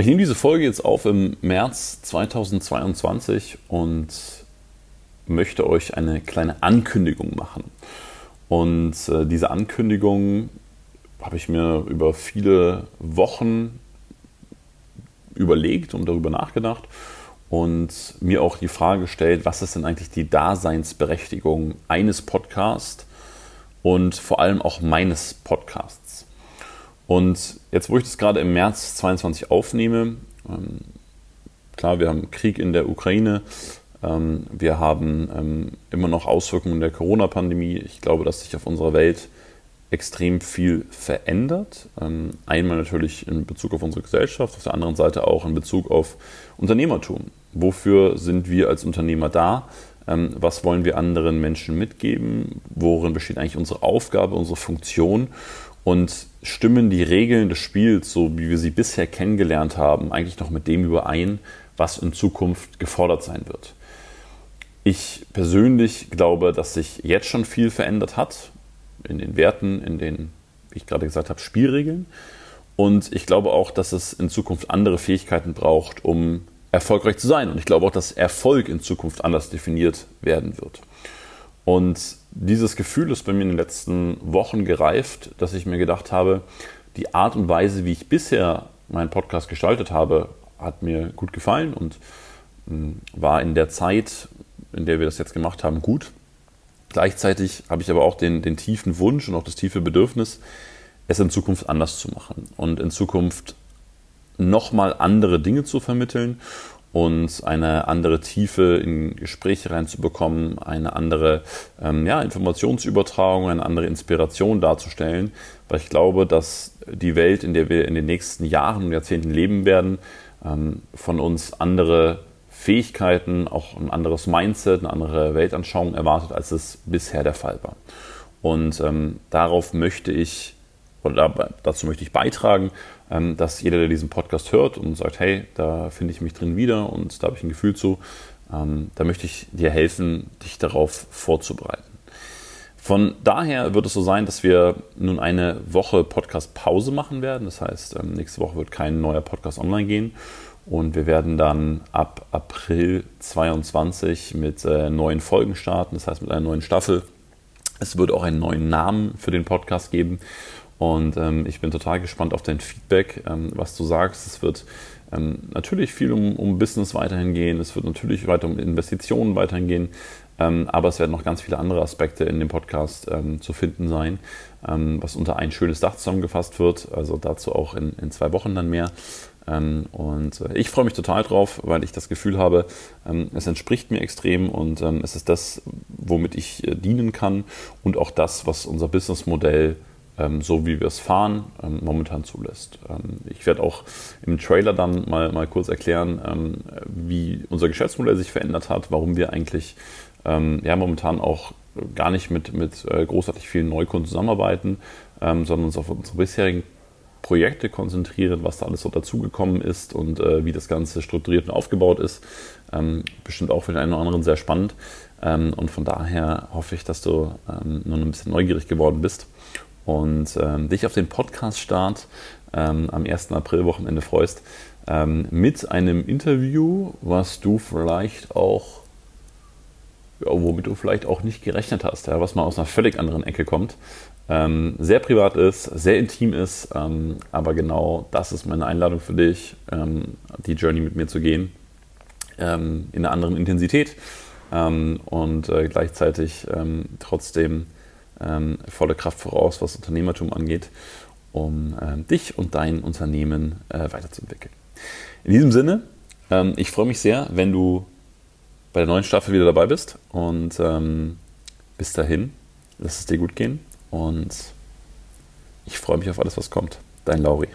Ich nehme diese Folge jetzt auf im März 2022 und möchte euch eine kleine Ankündigung machen. Und äh, diese Ankündigung habe ich mir über viele Wochen überlegt und darüber nachgedacht und mir auch die Frage gestellt, was ist denn eigentlich die Daseinsberechtigung eines Podcasts und vor allem auch meines Podcasts. Und jetzt, wo ich das gerade im März 22 aufnehme, ähm, klar, wir haben Krieg in der Ukraine, ähm, wir haben ähm, immer noch Auswirkungen der Corona-Pandemie. Ich glaube, dass sich auf unserer Welt extrem viel verändert. Ähm, einmal natürlich in Bezug auf unsere Gesellschaft, auf der anderen Seite auch in Bezug auf Unternehmertum. Wofür sind wir als Unternehmer da? Ähm, was wollen wir anderen Menschen mitgeben? Worin besteht eigentlich unsere Aufgabe, unsere Funktion? Und stimmen die Regeln des Spiels, so wie wir sie bisher kennengelernt haben, eigentlich noch mit dem überein, was in Zukunft gefordert sein wird. Ich persönlich glaube, dass sich jetzt schon viel verändert hat in den Werten, in den, wie ich gerade gesagt habe, Spielregeln. Und ich glaube auch, dass es in Zukunft andere Fähigkeiten braucht, um erfolgreich zu sein. Und ich glaube auch, dass Erfolg in Zukunft anders definiert werden wird. Und dieses Gefühl ist bei mir in den letzten Wochen gereift, dass ich mir gedacht habe, die Art und Weise, wie ich bisher meinen Podcast gestaltet habe, hat mir gut gefallen und hm, war in der Zeit, in der wir das jetzt gemacht haben, gut. Gleichzeitig habe ich aber auch den, den tiefen Wunsch und auch das tiefe Bedürfnis, es in Zukunft anders zu machen und in Zukunft nochmal andere Dinge zu vermitteln und eine andere Tiefe in Gespräche reinzubekommen, eine andere ähm, ja, Informationsübertragung, eine andere Inspiration darzustellen, weil ich glaube, dass die Welt, in der wir in den nächsten Jahren und Jahrzehnten leben werden, ähm, von uns andere Fähigkeiten, auch ein anderes Mindset, eine andere Weltanschauung erwartet, als es bisher der Fall war. Und ähm, darauf möchte ich, oder dazu möchte ich beitragen, ähm, dass jeder, der diesen Podcast hört und sagt, hey, da finde ich mich drin wieder und da habe ich ein Gefühl zu, ähm, da möchte ich dir helfen, dich darauf vorzubereiten. Von daher wird es so sein, dass wir nun eine Woche Podcast-Pause machen werden. Das heißt, ähm, nächste Woche wird kein neuer Podcast online gehen. Und wir werden dann ab April 22 mit äh, neuen Folgen starten, das heißt mit einer neuen Staffel. Es wird auch einen neuen Namen für den Podcast geben. Und ähm, ich bin total gespannt auf dein Feedback, ähm, was du sagst. Es wird ähm, natürlich viel um, um, Business weiterhin gehen, es wird natürlich weiter um Investitionen weiterhin gehen, ähm, aber es werden noch ganz viele andere Aspekte in dem Podcast ähm, zu finden sein, ähm, was unter ein schönes Dach zusammengefasst wird. Also dazu auch in, in zwei Wochen dann mehr. und äh, ich freue mich total drauf, weil ich das Gefühl habe, es entspricht mir extrem und es ist das, womit ich äh, dienen kann und auch das, was unser Businessmodell so wie wir es fahren, ähm, momentan zulässt. Ähm, ich werde auch im Trailer dann mal, mal kurz erklären, ähm, wie unser Geschäftsmodell sich verändert hat, warum wir eigentlich ähm, ja, momentan auch gar nicht mit, mit äh, großartig vielen Neukunden zusammenarbeiten, ähm, sondern uns auf unsere bisherigen Projekte konzentrieren, was da alles so dazugekommen ist und äh, wie das Ganze strukturiert und aufgebaut ist. bestimmt auch für den einen oder anderen sehr spannend. und von daher hoffe ich, dass du nun ein bisschen neugierig geworden bist und ähm, dich auf den Podcast-Start ähm, am 1. April-Wochenende freust, ähm, mit einem Interview, was du vielleicht auch, ja, womit du vielleicht auch nicht gerechnet hast, ja, was mal aus einer völlig anderen Ecke kommt. Ähm, sehr privat ist, sehr intim ist, ähm, aber genau das ist meine Einladung für dich, ähm, die Journey mit mir zu gehen, in einer anderen Intensität und äh, gleichzeitig trotzdem ähm, volle Kraft voraus, was Unternehmertum angeht, um ähm, dich und dein Unternehmen äh, weiterzuentwickeln. In diesem Sinne, ähm, ich freue mich sehr, wenn du bei der neuen Staffel wieder dabei bist und ähm, bis dahin, lass es dir gut gehen und ich freue mich auf alles, was kommt. Dein Lauri.